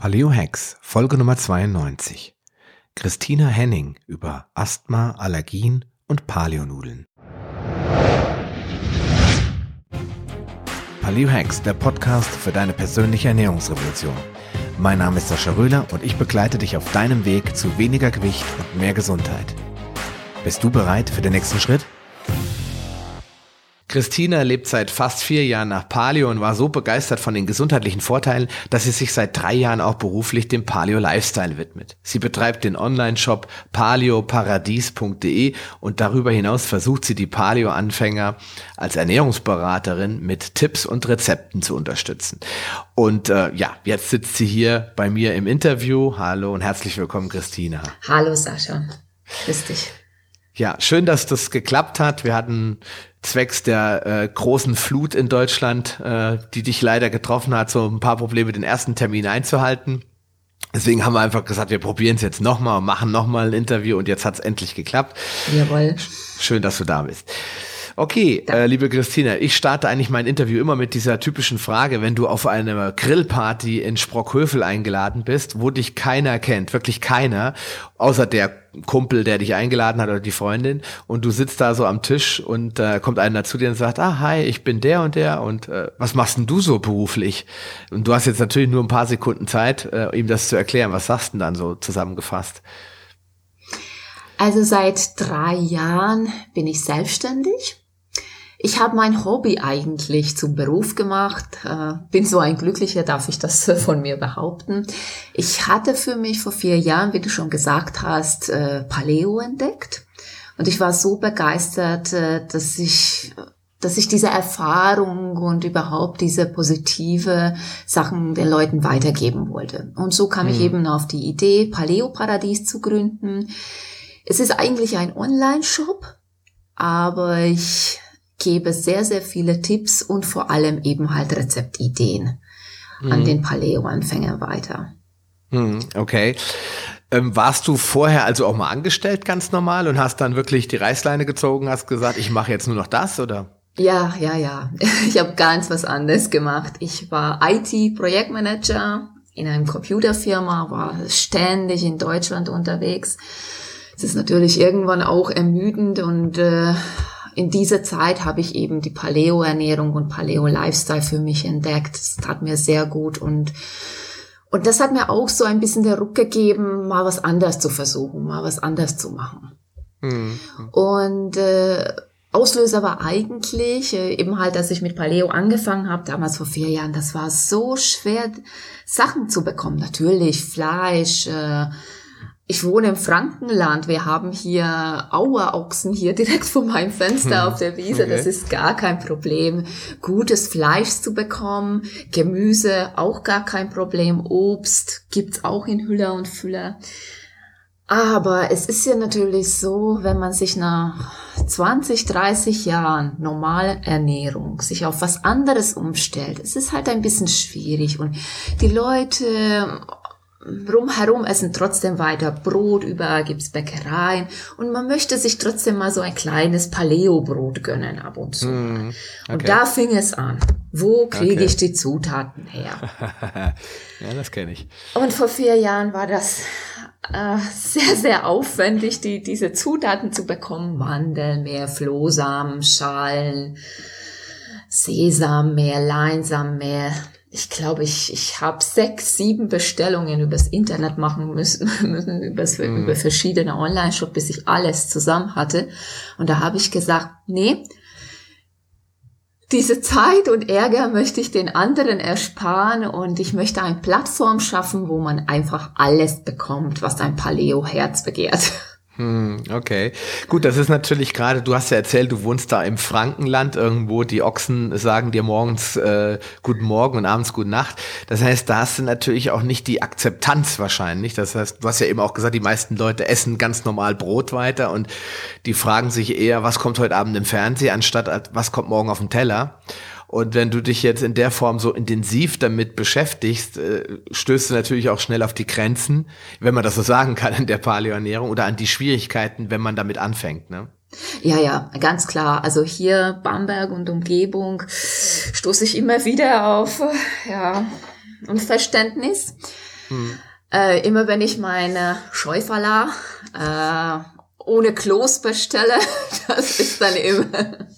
Paleo Hacks, Folge Nummer 92. Christina Henning über Asthma, Allergien und Paleonudeln. Paleo Hacks, der Podcast für deine persönliche Ernährungsrevolution. Mein Name ist Sascha Röhler und ich begleite dich auf deinem Weg zu weniger Gewicht und mehr Gesundheit. Bist du bereit für den nächsten Schritt? Christina lebt seit fast vier Jahren nach Paleo und war so begeistert von den gesundheitlichen Vorteilen, dass sie sich seit drei Jahren auch beruflich dem Paleo Lifestyle widmet. Sie betreibt den Online-Shop paleoparadies.de und darüber hinaus versucht sie die Paleo-Anfänger als Ernährungsberaterin mit Tipps und Rezepten zu unterstützen. Und äh, ja, jetzt sitzt sie hier bei mir im Interview. Hallo und herzlich willkommen, Christina. Hallo Sascha, grüß dich. Ja, schön, dass das geklappt hat. Wir hatten zwecks der äh, großen Flut in Deutschland, äh, die dich leider getroffen hat, so ein paar Probleme, den ersten Termin einzuhalten. Deswegen haben wir einfach gesagt, wir probieren es jetzt nochmal und machen nochmal ein Interview und jetzt hat es endlich geklappt. Jawohl. Schön, dass du da bist. Okay, äh, liebe Christina, ich starte eigentlich mein Interview immer mit dieser typischen Frage, wenn du auf eine Grillparty in Sprockhövel eingeladen bist, wo dich keiner kennt, wirklich keiner, außer der Kumpel, der dich eingeladen hat oder die Freundin und du sitzt da so am Tisch und äh, kommt einer zu dir und sagt, ah, hi, ich bin der und der und äh, was machst denn du so beruflich? Und du hast jetzt natürlich nur ein paar Sekunden Zeit, äh, ihm das zu erklären. Was sagst du denn dann so zusammengefasst? Also seit drei Jahren bin ich selbstständig ich habe mein Hobby eigentlich zum Beruf gemacht, äh, bin so ein Glücklicher, darf ich das von mir behaupten. Ich hatte für mich vor vier Jahren, wie du schon gesagt hast, äh, Paleo entdeckt. Und ich war so begeistert, äh, dass ich dass ich diese Erfahrung und überhaupt diese positive Sachen den Leuten weitergeben wollte. Und so kam mhm. ich eben auf die Idee, Paleo Paradies zu gründen. Es ist eigentlich ein Online-Shop, aber ich gebe sehr, sehr viele Tipps und vor allem eben halt Rezeptideen mhm. an den Paleo-Anfänger weiter. Mhm, okay. Ähm, warst du vorher also auch mal angestellt ganz normal und hast dann wirklich die Reißleine gezogen, hast gesagt, ich mache jetzt nur noch das oder? Ja, ja, ja. Ich habe ganz was anderes gemacht. Ich war IT-Projektmanager in einem Computerfirma, war ständig in Deutschland unterwegs. Es ist natürlich irgendwann auch ermüdend und äh, in dieser Zeit habe ich eben die Paleo-Ernährung und Paleo-Lifestyle für mich entdeckt. Das tat mir sehr gut und und das hat mir auch so ein bisschen der Ruck gegeben, mal was anderes zu versuchen, mal was anderes zu machen. Mhm. Und äh, Auslöser war eigentlich äh, eben halt, dass ich mit Paleo angefangen habe, damals vor vier Jahren. Das war so schwer, Sachen zu bekommen. Natürlich Fleisch, äh, ich wohne im Frankenland. Wir haben hier Auerochsen hier direkt vor meinem Fenster hm. auf der Wiese. Okay. Das ist gar kein Problem. Gutes Fleisch zu bekommen, Gemüse auch gar kein Problem. Obst gibt's auch in Hüller und Füller. Aber es ist ja natürlich so, wenn man sich nach 20, 30 Jahren normale Ernährung sich auf was anderes umstellt, es ist halt ein bisschen schwierig und die Leute rumherum essen trotzdem weiter Brot, überall gibt's Bäckereien und man möchte sich trotzdem mal so ein kleines Paleo-Brot gönnen ab und zu. Mm, okay. Und da fing es an. Wo kriege okay. ich die Zutaten her? ja, das kenne ich. Und vor vier Jahren war das äh, sehr, sehr aufwendig, die, diese Zutaten zu bekommen. Mandelmeer, Flohsamen, Schalen, Sesammeer, Leinsammeer, ich glaube, ich, ich habe sechs, sieben Bestellungen übers Internet machen müssen, müssen übers, mhm. über verschiedene Online-Shop, bis ich alles zusammen hatte. Und da habe ich gesagt, nee, diese Zeit und Ärger möchte ich den anderen ersparen und ich möchte eine Plattform schaffen, wo man einfach alles bekommt, was ein Paleo-Herz begehrt. Hm, okay. Gut, das ist natürlich gerade, du hast ja erzählt, du wohnst da im Frankenland irgendwo, die Ochsen sagen dir morgens äh, guten Morgen und abends gute Nacht. Das heißt, da hast du natürlich auch nicht die Akzeptanz wahrscheinlich. Das heißt, du hast ja eben auch gesagt, die meisten Leute essen ganz normal Brot weiter und die fragen sich eher, was kommt heute Abend im Fernsehen, anstatt was kommt morgen auf den Teller. Und wenn du dich jetzt in der Form so intensiv damit beschäftigst, äh, stößt du natürlich auch schnell auf die Grenzen, wenn man das so sagen kann in der Paleoernährung oder an die Schwierigkeiten, wenn man damit anfängt. Ne? Ja, ja, ganz klar. Also hier Bamberg und Umgebung stoße ich immer wieder auf ja, Unverständnis. Hm. Äh, immer wenn ich meine Scheufala äh, ohne Kloß bestelle, das ist dann immer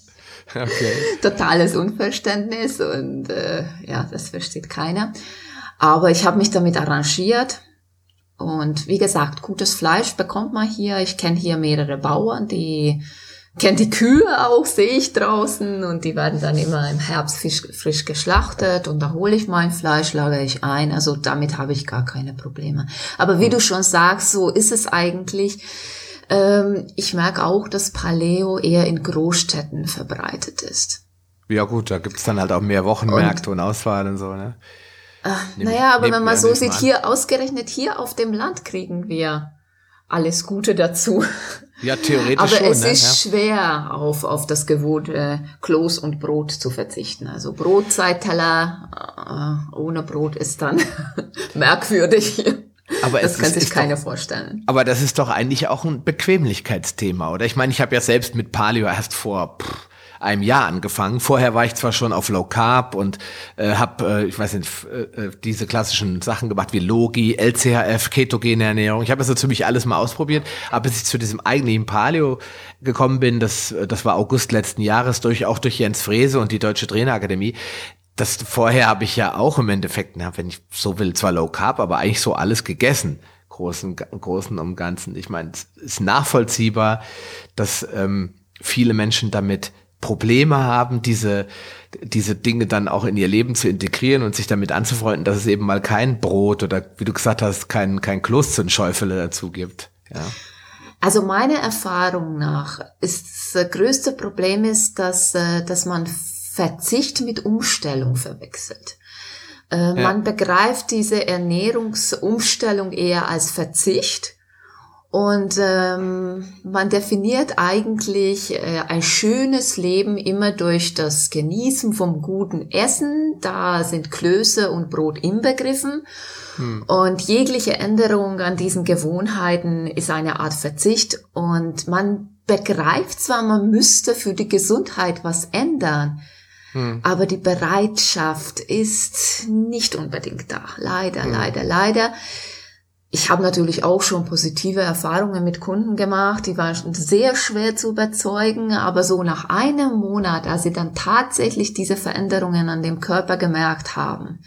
okay. totales Unverständnis und äh, ja, das versteht keiner. Aber ich habe mich damit arrangiert und wie gesagt, gutes Fleisch bekommt man hier. Ich kenne hier mehrere Bauern, die kennen die Kühe auch, sehe ich draußen und die werden dann immer im Herbst frisch, frisch geschlachtet und da hole ich mein Fleisch, lagere ich ein. Also damit habe ich gar keine Probleme. Aber wie du schon sagst, so ist es eigentlich. Ähm, ich merke auch, dass Paleo eher in Großstädten verbreitet ist. Ja gut, da gibt's dann halt auch mehr Wochenmärkte und, und Auswahl und so, ne? Ach, naja, aber wenn man so sieht, hier ausgerechnet hier auf dem Land kriegen wir alles Gute dazu. Ja, theoretisch Aber schon. es ne? ist ja. schwer, auf, auf das gewohnte Kloß und Brot zu verzichten. Also Brotzeitteller äh, ohne Brot ist dann merkwürdig. Aber das kann sich keiner doch, vorstellen. Aber das ist doch eigentlich auch ein Bequemlichkeitsthema, oder? Ich meine, ich habe ja selbst mit Paleo erst vor pff, einem Jahr angefangen. Vorher war ich zwar schon auf Low Carb und äh, habe, äh, ich weiß nicht, äh, äh, diese klassischen Sachen gemacht wie Logi, LCHF, ketogene Ernährung. Ich habe so ziemlich alles mal ausprobiert, aber bis ich zu diesem eigentlichen Paleo gekommen bin, das, das war August letzten Jahres, durch auch durch Jens Frese und die Deutsche Trainerakademie. Das vorher habe ich ja auch im Endeffekt, na, wenn ich so will, zwar Low Carb, aber eigentlich so alles gegessen großen, großen und ganzen. Ich meine, es ist nachvollziehbar, dass ähm, viele Menschen damit Probleme haben, diese, diese Dinge dann auch in ihr Leben zu integrieren und sich damit anzufreunden, dass es eben mal kein Brot oder, wie du gesagt hast, kein, kein Kloß zu Schäufele dazu gibt. Ja. Also meiner Erfahrung nach ist das größte Problem ist, dass, äh, dass man Verzicht mit Umstellung verwechselt. Äh, ja. Man begreift diese Ernährungsumstellung eher als Verzicht und ähm, man definiert eigentlich äh, ein schönes Leben immer durch das Genießen vom guten Essen. Da sind Klöße und Brot inbegriffen. Hm. Und jegliche Änderung an diesen Gewohnheiten ist eine Art Verzicht. Und man begreift zwar, man müsste für die Gesundheit was ändern. Hm. Aber die Bereitschaft ist nicht unbedingt da. Leider, hm. leider, leider. Ich habe natürlich auch schon positive Erfahrungen mit Kunden gemacht, die waren sehr schwer zu überzeugen, aber so nach einem Monat, als sie dann tatsächlich diese Veränderungen an dem Körper gemerkt haben,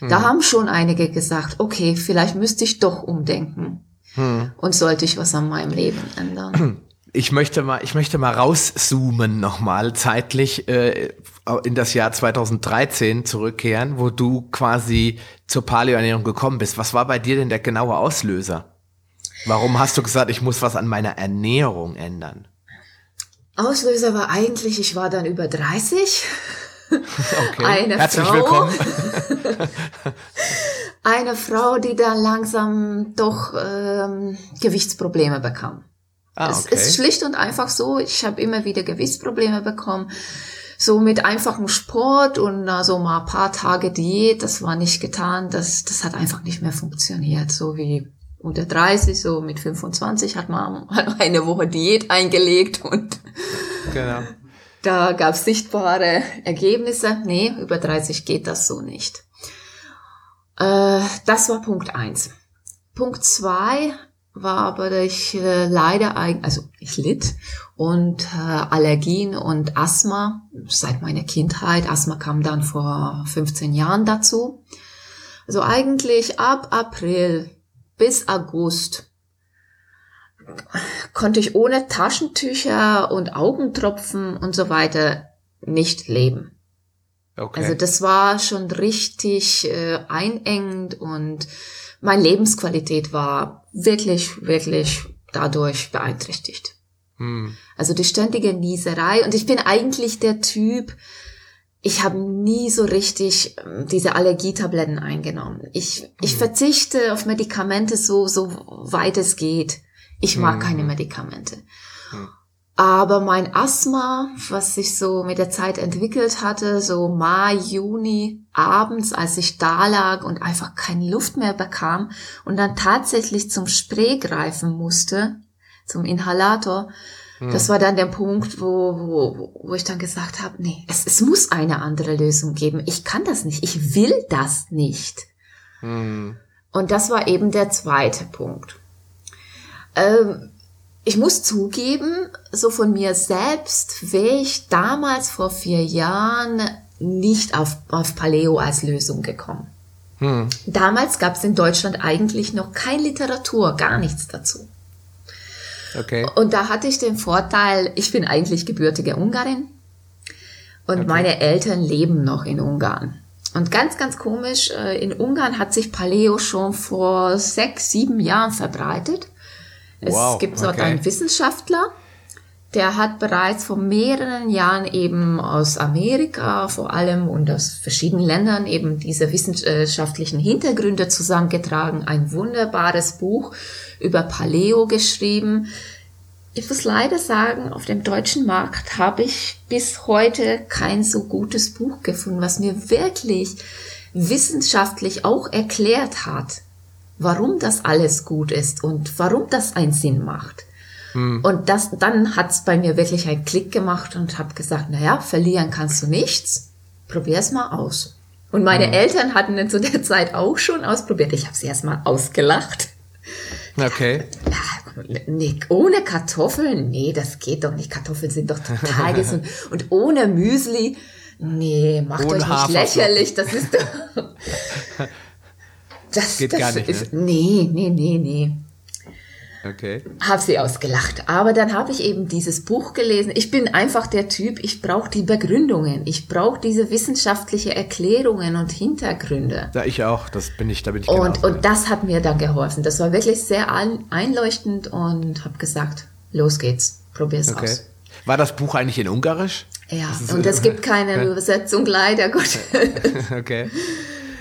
hm. da haben schon einige gesagt, okay, vielleicht müsste ich doch umdenken hm. und sollte ich was an meinem Leben ändern. Ich möchte mal, ich möchte mal rauszoomen nochmal zeitlich äh, in das Jahr 2013 zurückkehren, wo du quasi zur Paleoernährung gekommen bist. Was war bei dir denn der genaue Auslöser? Warum hast du gesagt, ich muss was an meiner Ernährung ändern? Auslöser war eigentlich, ich war dann über 30. Okay. Eine Herzlich Frau, willkommen. eine Frau, die dann langsam doch ähm, Gewichtsprobleme bekam. Ah, okay. Es ist schlicht und einfach so. Ich habe immer wieder Gewichtsprobleme bekommen. So mit einfachem Sport und so mal ein paar Tage Diät, das war nicht getan. Das, das hat einfach nicht mehr funktioniert. So wie unter 30, so mit 25 hat man eine Woche Diät eingelegt und genau. da gab es sichtbare Ergebnisse. Nee, über 30 geht das so nicht. Äh, das war Punkt eins. Punkt zwei war aber ich äh, leider, also ich litt und äh, Allergien und Asthma seit meiner Kindheit. Asthma kam dann vor 15 Jahren dazu. Also eigentlich ab April bis August konnte ich ohne Taschentücher und Augentropfen und so weiter nicht leben. Okay. Also das war schon richtig äh, einengend und meine Lebensqualität war wirklich, wirklich dadurch beeinträchtigt. Hm. Also die ständige Nieserei. Und ich bin eigentlich der Typ, ich habe nie so richtig ähm, diese Allergietabletten eingenommen. Ich, ich hm. verzichte auf Medikamente so, so weit es geht. Ich mag hm. keine Medikamente. Aber mein Asthma, was sich so mit der Zeit entwickelt hatte, so Mai, Juni, abends, als ich da lag und einfach keine Luft mehr bekam und dann tatsächlich zum Spray greifen musste, zum Inhalator, hm. das war dann der Punkt, wo, wo, wo ich dann gesagt habe, nee, es, es muss eine andere Lösung geben. Ich kann das nicht. Ich will das nicht. Hm. Und das war eben der zweite Punkt. Ähm, ich muss zugeben, so von mir selbst wäre ich damals vor vier Jahren nicht auf, auf Paleo als Lösung gekommen. Hm. Damals gab es in Deutschland eigentlich noch keine Literatur, gar nichts dazu. Okay. Und da hatte ich den Vorteil, ich bin eigentlich gebürtige Ungarin und okay. meine Eltern leben noch in Ungarn. Und ganz, ganz komisch, äh, in Ungarn hat sich Paleo schon vor sechs, sieben Jahren verbreitet. Es wow, gibt dort okay. einen Wissenschaftler, der hat bereits vor mehreren Jahren eben aus Amerika vor allem und aus verschiedenen Ländern eben diese wissenschaftlichen Hintergründe zusammengetragen, ein wunderbares Buch über Paleo geschrieben. Ich muss leider sagen, auf dem deutschen Markt habe ich bis heute kein so gutes Buch gefunden, was mir wirklich wissenschaftlich auch erklärt hat, warum das alles gut ist und warum das einen Sinn macht. Hm. Und das, dann hat's bei mir wirklich einen Klick gemacht und habe gesagt, naja, verlieren kannst du nichts, probier's mal aus. Und meine hm. Eltern hatten dann zu der Zeit auch schon ausprobiert. Ich habe sie erst mal ausgelacht. Okay. Nee, ohne Kartoffeln, nee, das geht doch nicht. Kartoffeln sind doch total gesund. Und ohne Müsli, nee, macht ohne euch nicht lächerlich. Das ist doch. Das, geht das gar nicht. Ist, ne? Nee, nee, nee, nee. Okay. Habe sie ausgelacht. Aber dann habe ich eben dieses Buch gelesen. Ich bin einfach der Typ, ich brauche die Begründungen. Ich brauche diese wissenschaftliche Erklärungen und Hintergründe. Ja, ich auch. Das bin ich, da bin ich Und, genauso. und das hat mir dann geholfen. Das war wirklich sehr einleuchtend und habe gesagt, los geht's, probier's okay. aus. War das Buch eigentlich in Ungarisch? Ja, und es gibt keine Übersetzung, leider Gott. okay.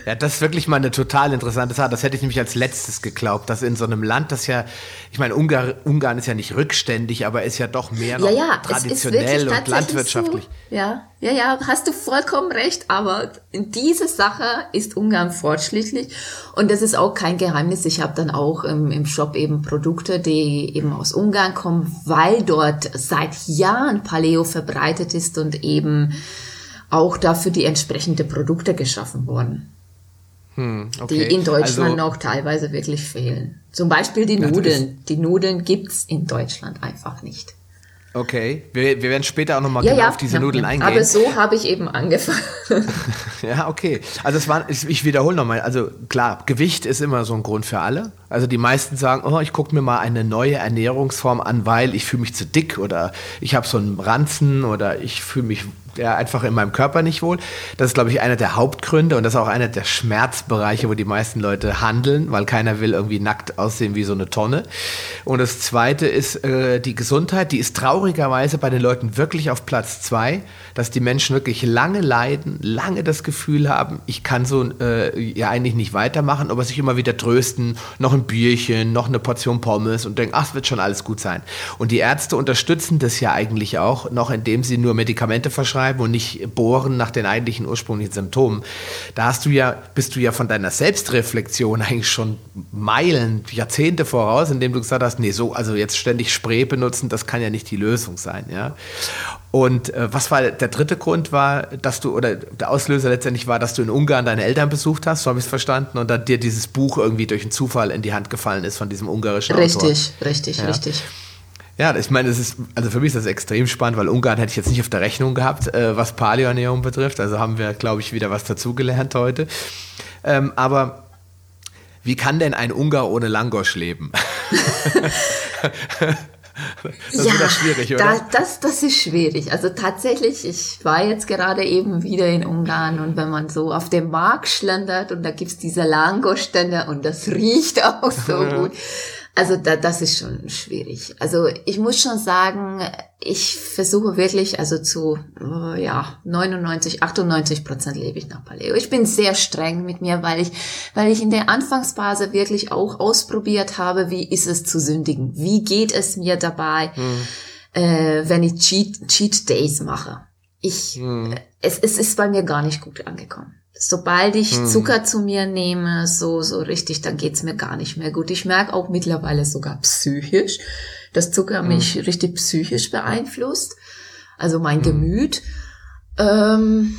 Ja, das ist wirklich mal eine total interessante Sache. Das hätte ich nämlich als letztes geglaubt, dass in so einem Land, das ja, ich meine, Ungar, Ungarn ist ja nicht rückständig, aber ist ja doch mehr noch ja, ja, traditionell und landwirtschaftlich. So. Ja, ja, ja, hast du vollkommen recht, aber in dieser Sache ist Ungarn fortschrittlich und das ist auch kein Geheimnis. Ich habe dann auch im, im Shop eben Produkte, die eben aus Ungarn kommen, weil dort seit Jahren Paleo verbreitet ist und eben auch dafür die entsprechende Produkte geschaffen wurden. Hm, okay. Die in Deutschland also, noch teilweise wirklich fehlen. Zum Beispiel die Nudeln. Die Nudeln gibt's in Deutschland einfach nicht. Okay, wir, wir werden später auch nochmal ja, genau ja, auf diese ja, Nudeln eingehen. Aber so habe ich eben angefangen. ja, okay. Also es war, ich wiederhole nochmal, also klar, Gewicht ist immer so ein Grund für alle. Also die meisten sagen, oh, ich gucke mir mal eine neue Ernährungsform an, weil ich fühle mich zu dick oder ich habe so einen Ranzen oder ich fühle mich ja, einfach in meinem Körper nicht wohl. Das ist, glaube ich, einer der Hauptgründe und das ist auch einer der Schmerzbereiche, wo die meisten Leute handeln, weil keiner will irgendwie nackt aussehen wie so eine Tonne. Und das Zweite ist äh, die Gesundheit, die ist traurigerweise bei den Leuten wirklich auf Platz zwei, dass die Menschen wirklich lange leiden, lange das Gefühl haben, ich kann so äh, ja eigentlich nicht weitermachen, aber sich immer wieder trösten, noch ein Bierchen, noch eine Portion Pommes und denken, ach, es wird schon alles gut sein. Und die Ärzte unterstützen das ja eigentlich auch, noch indem sie nur Medikamente verschreiben beschreiben und nicht bohren nach den eigentlichen ursprünglichen Symptomen. Da hast du ja, bist du ja von deiner Selbstreflexion eigentlich schon Meilen, Jahrzehnte voraus, indem du gesagt hast, nee, so, also jetzt ständig Spray benutzen, das kann ja nicht die Lösung sein, ja. Und äh, was war der dritte Grund war, dass du, oder der Auslöser letztendlich war, dass du in Ungarn deine Eltern besucht hast, so habe ich es verstanden, und dann dir dieses Buch irgendwie durch einen Zufall in die Hand gefallen ist von diesem ungarischen richtig, Autor. Richtig, richtig, ja. richtig. Ja, ich meine, es ist, also für mich ist das extrem spannend, weil Ungarn hätte ich jetzt nicht auf der Rechnung gehabt, äh, was Paleoernährung betrifft. Also haben wir, glaube ich, wieder was dazugelernt heute. Ähm, aber wie kann denn ein Ungar ohne Langosch leben? Das ja, ist schwierig, oder? Da, das, das ist schwierig. Also tatsächlich, ich war jetzt gerade eben wieder in Ungarn und wenn man so auf dem Markt schlendert und da gibt's diese Langosch-Stände und das riecht auch so gut. Also da, das ist schon schwierig. Also ich muss schon sagen, ich versuche wirklich, also zu äh, ja 99, 98 Prozent lebe ich nach Paleo. Ich bin sehr streng mit mir, weil ich, weil ich in der Anfangsphase wirklich auch ausprobiert habe, wie ist es zu sündigen? Wie geht es mir dabei, hm. äh, wenn ich Cheat, Cheat Days mache? Ich, hm. es, es ist bei mir gar nicht gut angekommen. Sobald ich hm. Zucker zu mir nehme, so, so richtig, dann geht's mir gar nicht mehr gut. Ich merke auch mittlerweile sogar psychisch, dass Zucker hm. mich richtig psychisch beeinflusst. Also mein hm. Gemüt. Ähm,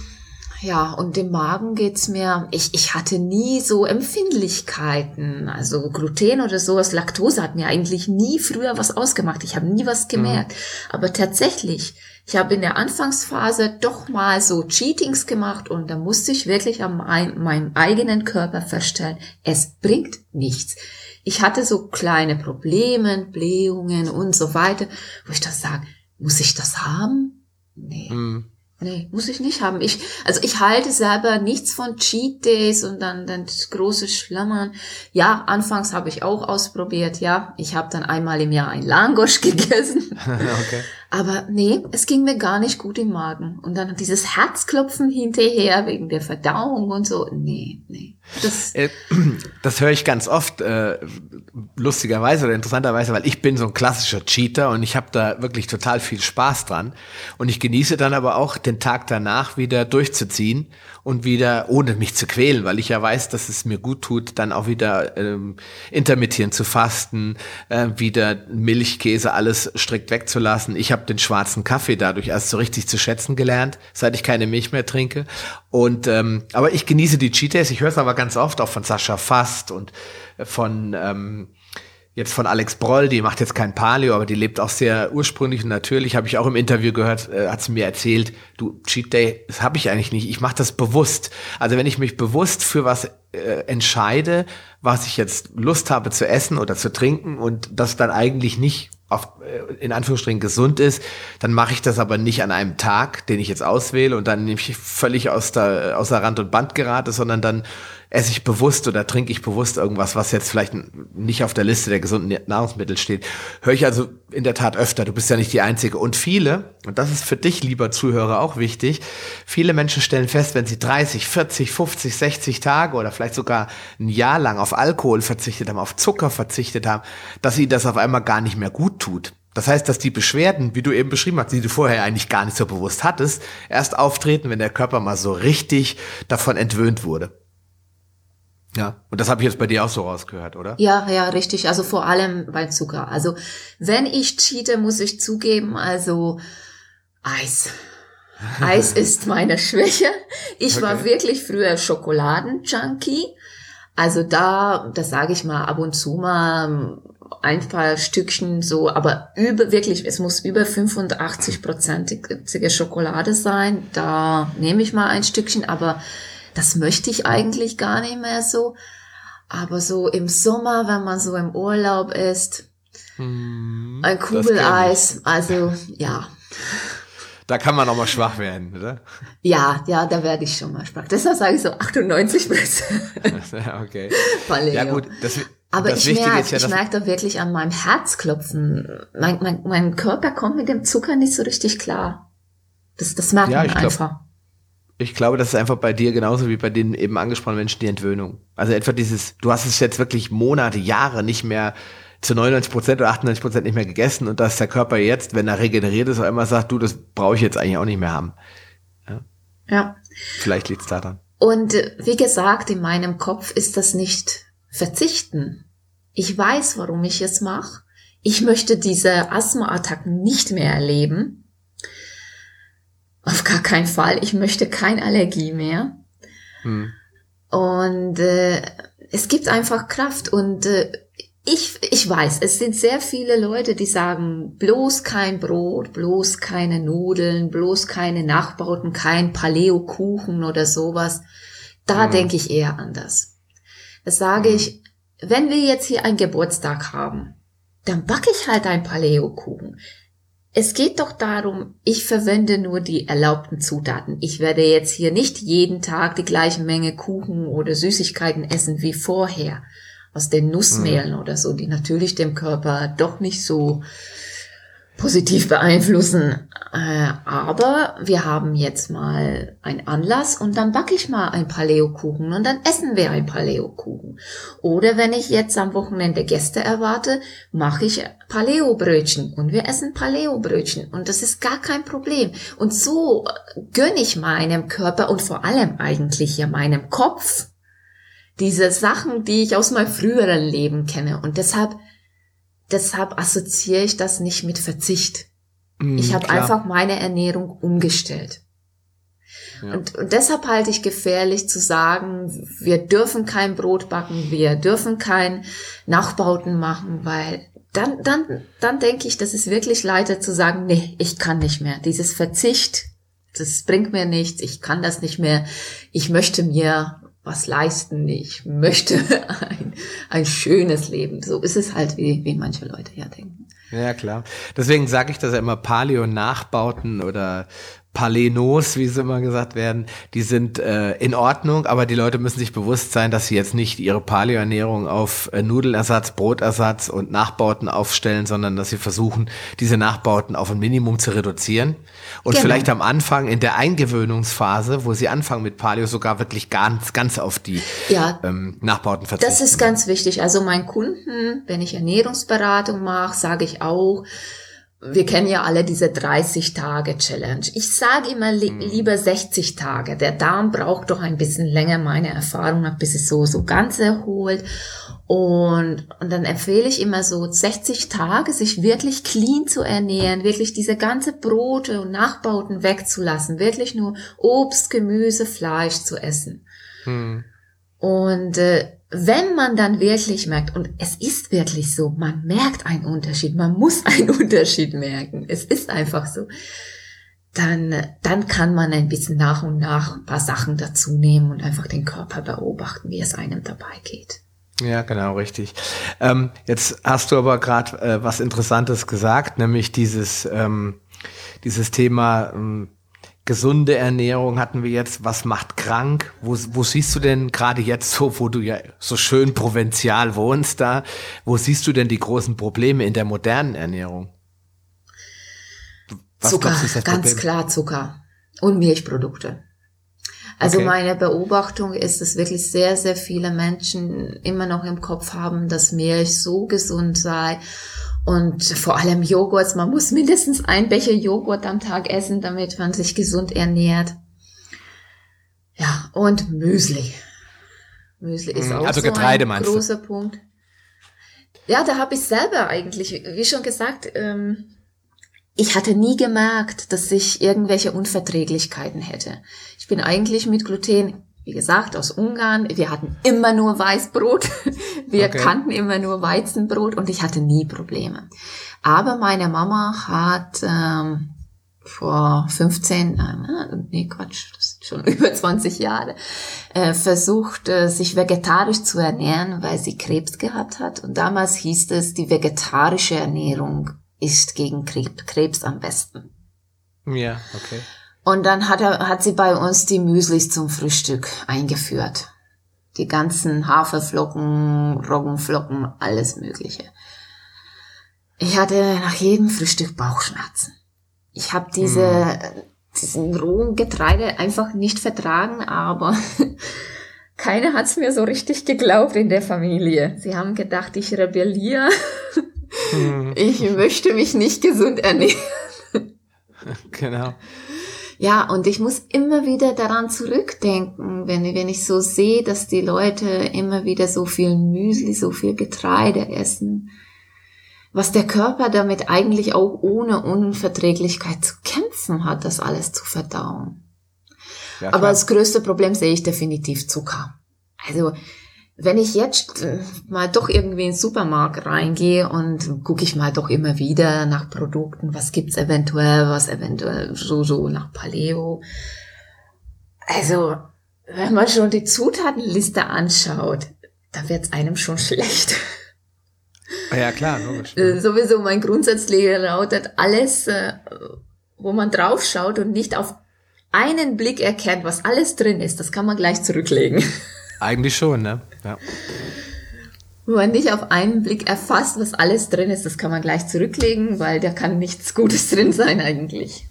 ja, und im Magen geht's mir, ich, ich hatte nie so Empfindlichkeiten, also Gluten oder sowas, Laktose hat mir eigentlich nie früher was ausgemacht, ich habe nie was gemerkt. Mhm. Aber tatsächlich, ich habe in der Anfangsphase doch mal so Cheatings gemacht und da musste ich wirklich an mein, meinem eigenen Körper feststellen, es bringt nichts. Ich hatte so kleine Probleme, Blähungen und so weiter, wo ich das sage, muss ich das haben? Nee. Mhm. Nee, muss ich nicht haben. Ich, also ich halte selber nichts von Cheat Days und dann, dann das große Schlammern. Ja, anfangs habe ich auch ausprobiert, ja. Ich habe dann einmal im Jahr ein Langosch gegessen. okay. Aber nee, es ging mir gar nicht gut im Magen. Und dann dieses Herzklopfen hinterher wegen der Verdauung und so. Nee, nee. Das, äh, das höre ich ganz oft, äh, lustigerweise oder interessanterweise, weil ich bin so ein klassischer Cheater und ich habe da wirklich total viel Spaß dran. Und ich genieße dann aber auch den Tag danach wieder durchzuziehen und wieder, ohne mich zu quälen, weil ich ja weiß, dass es mir gut tut, dann auch wieder ähm, intermittierend zu fasten, äh, wieder Milch, Käse, alles strikt wegzulassen. Ich habe den schwarzen Kaffee dadurch erst so richtig zu schätzen gelernt, seit ich keine Milch mehr trinke. Und ähm, aber ich genieße die Cheat Days. Ich höre es aber ganz oft auch von Sascha Fast und von ähm, jetzt von Alex Broll, die macht jetzt kein Paleo, aber die lebt auch sehr ursprünglich und natürlich, habe ich auch im Interview gehört, äh, hat sie mir erzählt, du, Cheat Day, das habe ich eigentlich nicht, ich mache das bewusst. Also wenn ich mich bewusst für was äh, entscheide, was ich jetzt Lust habe zu essen oder zu trinken und das dann eigentlich nicht auf, äh, in Anführungsstrichen gesund ist, dann mache ich das aber nicht an einem Tag, den ich jetzt auswähle und dann nämlich völlig aus der, außer Rand und Band gerate, sondern dann esse ich bewusst oder trinke ich bewusst irgendwas, was jetzt vielleicht nicht auf der Liste der gesunden Nahrungsmittel steht. Höre ich also in der Tat öfter. Du bist ja nicht die Einzige. Und viele, und das ist für dich, lieber Zuhörer, auch wichtig, viele Menschen stellen fest, wenn sie 30, 40, 50, 60 Tage oder vielleicht sogar ein Jahr lang auf Alkohol verzichtet haben, auf Zucker verzichtet haben, dass ihnen das auf einmal gar nicht mehr gut tut. Das heißt, dass die Beschwerden, wie du eben beschrieben hast, die du vorher eigentlich gar nicht so bewusst hattest, erst auftreten, wenn der Körper mal so richtig davon entwöhnt wurde. Ja, und das habe ich jetzt bei dir auch so rausgehört, oder? Ja, ja, richtig. Also vor allem bei Zucker. Also wenn ich cheate, muss ich zugeben, also Eis. Eis ist meine Schwäche. Ich okay. war wirklich früher Schokoladenjunkie. Also da, das sage ich mal ab und zu mal ein paar Stückchen so, aber über wirklich, es muss über 85-prozentige Schokolade sein. Da nehme ich mal ein Stückchen, aber das möchte ich eigentlich gar nicht mehr so. Aber so im Sommer, wenn man so im Urlaub ist, hm, ein Kugeleis, also ja. Da kann man auch mal schwach werden, oder? Ja, ja, da werde ich schon mal schwach. Deshalb sage ich so 98 Prozent. okay. Ja gut, das, aber das ich merke, ja, ich merke da wirklich an meinem Herzklopfen, mein, mein, mein Körper kommt mit dem Zucker nicht so richtig klar. Das, das merkt ja, man einfach. Glaub, ich glaube, das ist einfach bei dir genauso wie bei den eben angesprochenen Menschen die Entwöhnung. Also etwa dieses, du hast es jetzt wirklich Monate, Jahre nicht mehr zu 99 Prozent oder 98 Prozent nicht mehr gegessen und dass der Körper jetzt, wenn er regeneriert ist, auch immer sagt, du, das brauche ich jetzt eigentlich auch nicht mehr haben. Ja. ja. Vielleicht liegt es daran. Und äh, wie gesagt, in meinem Kopf ist das nicht verzichten. Ich weiß, warum ich es mache. Ich möchte diese Asthma-Attacken nicht mehr erleben. Auf gar keinen Fall. Ich möchte keine Allergie mehr. Hm. Und äh, es gibt einfach Kraft und äh, ich, ich weiß, es sind sehr viele Leute, die sagen, bloß kein Brot, bloß keine Nudeln, bloß keine Nachbauten, kein Paleo-Kuchen oder sowas. Da hm. denke ich eher anders. Das sage hm. ich, wenn wir jetzt hier einen Geburtstag haben, dann backe ich halt ein Paleo-Kuchen. Es geht doch darum, ich verwende nur die erlaubten Zutaten. Ich werde jetzt hier nicht jeden Tag die gleiche Menge Kuchen oder Süßigkeiten essen wie vorher aus den Nussmehlen mhm. oder so, die natürlich dem Körper doch nicht so positiv beeinflussen. Äh, aber wir haben jetzt mal einen Anlass und dann backe ich mal ein Paleo-Kuchen und dann essen wir ein Paleo-Kuchen. Oder wenn ich jetzt am Wochenende Gäste erwarte, mache ich Paleo-Brötchen und wir essen Paleo-Brötchen und das ist gar kein Problem. Und so gönne ich meinem Körper und vor allem eigentlich ja meinem Kopf diese Sachen, die ich aus meinem früheren Leben kenne. Und deshalb deshalb assoziiere ich das nicht mit Verzicht. Mm, ich habe einfach meine Ernährung umgestellt. Ja. Und, und deshalb halte ich gefährlich zu sagen, wir dürfen kein Brot backen, wir dürfen kein Nachbauten machen, weil dann, dann, dann denke ich, das ist wirklich leider zu sagen, nee, ich kann nicht mehr. Dieses Verzicht, das bringt mir nichts, ich kann das nicht mehr. Ich möchte mir was leisten, ich möchte ein, ein schönes Leben. So ist es halt, wie, wie manche Leute ja denken. Ja, klar. Deswegen sage ich das ja immer Paleo-Nachbauten oder Palenos, wie sie immer gesagt werden, die sind äh, in Ordnung, aber die Leute müssen sich bewusst sein, dass sie jetzt nicht ihre Paleo-Ernährung auf äh, Nudelersatz, Brotersatz und Nachbauten aufstellen, sondern dass sie versuchen, diese Nachbauten auf ein Minimum zu reduzieren und genau. vielleicht am Anfang in der Eingewöhnungsphase, wo sie anfangen mit Paleo, sogar wirklich ganz, ganz auf die ja, ähm, Nachbauten verzichten. Das ist ganz wichtig. Also meinen Kunden, wenn ich Ernährungsberatung mache, sage ich auch, wir kennen ja alle diese 30-Tage-Challenge. Ich sage immer li mhm. lieber 60 Tage. Der Darm braucht doch ein bisschen länger, meine Erfahrung nach, bis es so, so ganz erholt. Und, und dann empfehle ich immer so 60 Tage, sich wirklich clean zu ernähren, wirklich diese ganze Brote und Nachbauten wegzulassen, wirklich nur Obst, Gemüse, Fleisch zu essen. Mhm. Und äh, wenn man dann wirklich merkt, und es ist wirklich so, man merkt einen Unterschied, man muss einen Unterschied merken, es ist einfach so, dann, dann kann man ein bisschen nach und nach ein paar Sachen dazu nehmen und einfach den Körper beobachten, wie es einem dabei geht. Ja, genau, richtig. Ähm, jetzt hast du aber gerade äh, was Interessantes gesagt, nämlich dieses, ähm, dieses Thema, ähm, gesunde Ernährung hatten wir jetzt. Was macht krank? Wo, wo siehst du denn gerade jetzt so, wo du ja so schön provinzial wohnst da, wo siehst du denn die großen Probleme in der modernen Ernährung? Was Zucker, ganz Problem? klar Zucker und Milchprodukte. Also okay. meine Beobachtung ist, dass wirklich sehr, sehr viele Menschen immer noch im Kopf haben, dass Milch so gesund sei und vor allem Joghurt. Man muss mindestens ein Becher Joghurt am Tag essen, damit man sich gesund ernährt. Ja, und Müsli. Müsli ist mhm, auch also so Getreide, ein großer du? Punkt. Ja, da habe ich selber eigentlich, wie schon gesagt, ähm, ich hatte nie gemerkt, dass ich irgendwelche Unverträglichkeiten hätte. Ich bin eigentlich mit Gluten wie gesagt, aus Ungarn. Wir hatten immer nur Weißbrot. Wir okay. kannten immer nur Weizenbrot und ich hatte nie Probleme. Aber meine Mama hat ähm, vor 15, äh, nee Quatsch, das ist schon über 20 Jahre, äh, versucht, äh, sich vegetarisch zu ernähren, weil sie Krebs gehabt hat. Und damals hieß es, die vegetarische Ernährung ist gegen Krebs am besten. Ja, okay. Und dann hat, er, hat sie bei uns die Müslis zum Frühstück eingeführt. Die ganzen Haferflocken, Roggenflocken, alles Mögliche. Ich hatte nach jedem Frühstück Bauchschmerzen. Ich habe diese, hm. diesen rohen Getreide einfach nicht vertragen, aber keiner hat's mir so richtig geglaubt in der Familie. Sie haben gedacht, ich rebelliere. Hm. Ich möchte mich nicht gesund ernähren. Genau. Ja, und ich muss immer wieder daran zurückdenken, wenn, wenn ich so sehe, dass die Leute immer wieder so viel Müsli, so viel Getreide essen, was der Körper damit eigentlich auch ohne Unverträglichkeit zu kämpfen hat, das alles zu verdauen. Ja, Aber das größte Problem sehe ich definitiv Zucker. Also wenn ich jetzt äh, mal doch irgendwie in den Supermarkt reingehe und gucke ich mal doch immer wieder nach Produkten, was gibt's eventuell, was eventuell so, so nach Paleo. Also, wenn man schon die Zutatenliste anschaut, da wird's einem schon schlecht. Ah ja, klar, logisch. Äh, sowieso mein Grundsatzlehre lautet, alles, äh, wo man draufschaut und nicht auf einen Blick erkennt, was alles drin ist, das kann man gleich zurücklegen. Eigentlich schon, ne? Ja. Wenn man nicht auf einen Blick erfasst, was alles drin ist, das kann man gleich zurücklegen, weil da kann nichts Gutes drin sein eigentlich.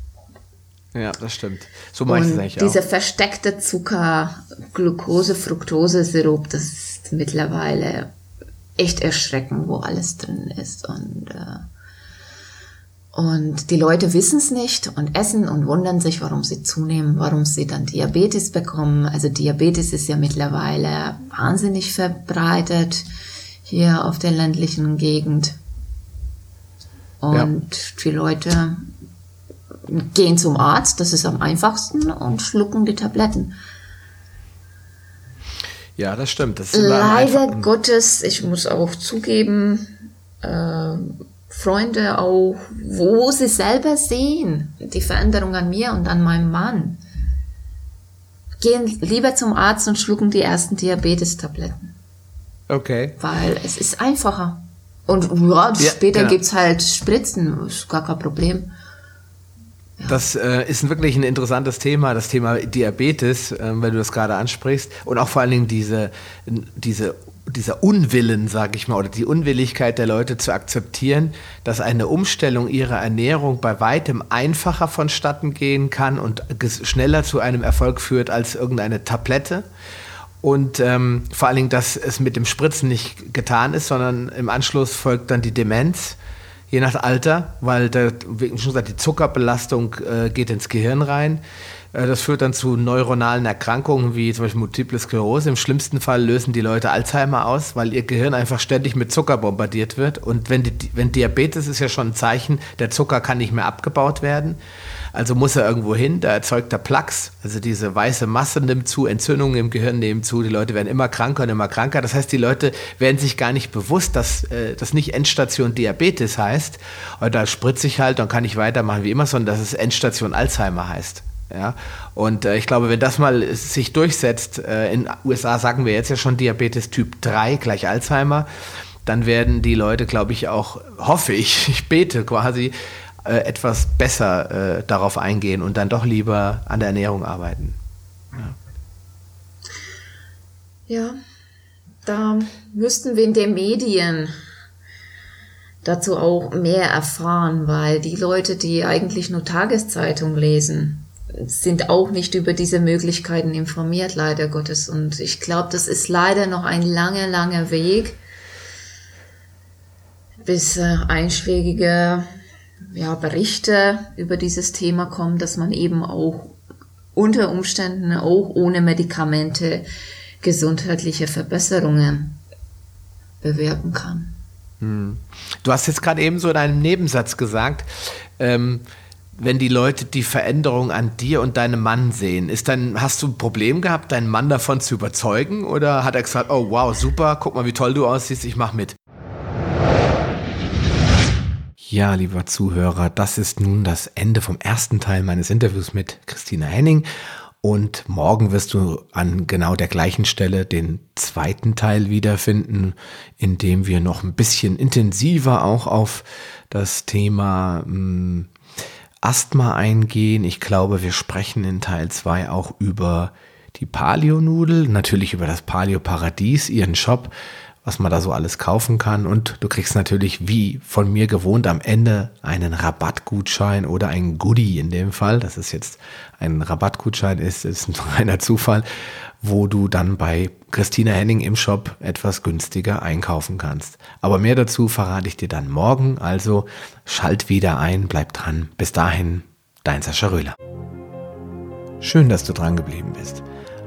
Ja, das stimmt. So mache ich es eigentlich auch. Dieser versteckte Zucker, Glucose, Fructose, Sirup, das ist mittlerweile echt erschreckend, wo alles drin ist. Und äh, und die Leute wissen es nicht und essen und wundern sich, warum sie zunehmen, warum sie dann Diabetes bekommen. Also Diabetes ist ja mittlerweile wahnsinnig verbreitet hier auf der ländlichen Gegend. Und ja. die Leute gehen zum Arzt, das ist am einfachsten, und schlucken die Tabletten. Ja, das stimmt. Das Leider Gottes, ich muss auch zugeben, äh, Freunde auch, wo sie selber sehen, die Veränderung an mir und an meinem Mann, gehen lieber zum Arzt und schlucken die ersten Diabetes-Tabletten. Okay. Weil es ist einfacher. Und ja, später genau. es halt Spritzen, ist gar kein Problem. Ja. Das äh, ist wirklich ein interessantes Thema, das Thema Diabetes, äh, wenn du das gerade ansprichst. Und auch vor allen Dingen diese, diese dieser Unwillen, sage ich mal, oder die Unwilligkeit der Leute zu akzeptieren, dass eine Umstellung ihrer Ernährung bei weitem einfacher vonstatten gehen kann und schneller zu einem Erfolg führt als irgendeine Tablette. Und ähm, vor allen Dingen, dass es mit dem Spritzen nicht getan ist, sondern im Anschluss folgt dann die Demenz, je nach Alter, weil der, wie schon gesagt, die Zuckerbelastung äh, geht ins Gehirn rein. Äh, das führt dann zu neuronalen Erkrankungen wie zum Beispiel Multiple Sklerose. Im schlimmsten Fall lösen die Leute Alzheimer aus, weil ihr Gehirn einfach ständig mit Zucker bombardiert wird. Und wenn, die, wenn Diabetes ist ja schon ein Zeichen, der Zucker kann nicht mehr abgebaut werden. Also muss er irgendwo hin, da erzeugt er Plaques, also diese weiße Masse nimmt zu, Entzündungen im Gehirn nehmen zu, die Leute werden immer kranker und immer kranker. Das heißt, die Leute werden sich gar nicht bewusst, dass äh, das nicht Endstation Diabetes heißt, oder da spritze ich halt, dann kann ich weitermachen wie immer, sondern dass es Endstation Alzheimer heißt. Ja? Und äh, ich glaube, wenn das mal sich durchsetzt, äh, in USA sagen wir jetzt ja schon Diabetes Typ 3 gleich Alzheimer, dann werden die Leute, glaube ich, auch, hoffe ich, ich bete quasi, äh, etwas besser äh, darauf eingehen und dann doch lieber an der Ernährung arbeiten. Ja. ja, da müssten wir in den Medien dazu auch mehr erfahren, weil die Leute, die eigentlich nur Tageszeitung lesen, sind auch nicht über diese Möglichkeiten informiert, leider Gottes. Und ich glaube, das ist leider noch ein langer, langer Weg, bis äh, einschlägige ja, Berichte über dieses Thema kommen, dass man eben auch unter Umständen auch ohne Medikamente gesundheitliche Verbesserungen bewirken kann. Hm. Du hast jetzt gerade eben so in einem Nebensatz gesagt, ähm, wenn die Leute die Veränderung an dir und deinem Mann sehen, ist dann, hast du ein Problem gehabt, deinen Mann davon zu überzeugen? Oder hat er gesagt, oh wow, super, guck mal, wie toll du aussiehst, ich mach mit? Ja, lieber Zuhörer, das ist nun das Ende vom ersten Teil meines Interviews mit Christina Henning. Und morgen wirst du an genau der gleichen Stelle den zweiten Teil wiederfinden, in dem wir noch ein bisschen intensiver auch auf das Thema mh, hm, Asthma eingehen. Ich glaube, wir sprechen in Teil 2 auch über die Paleo-Nudel, natürlich über das Paleo-Paradies, ihren Shop, was man da so alles kaufen kann. Und du kriegst natürlich, wie von mir gewohnt, am Ende einen Rabattgutschein oder ein Goodie in dem Fall. Das ist jetzt ein Rabattgutschein, ist, ist ein reiner Zufall wo du dann bei Christina Henning im Shop etwas günstiger einkaufen kannst. Aber mehr dazu verrate ich dir dann morgen, also schalt wieder ein, bleib dran. Bis dahin, dein Sascha Röhler. Schön, dass du dran geblieben bist.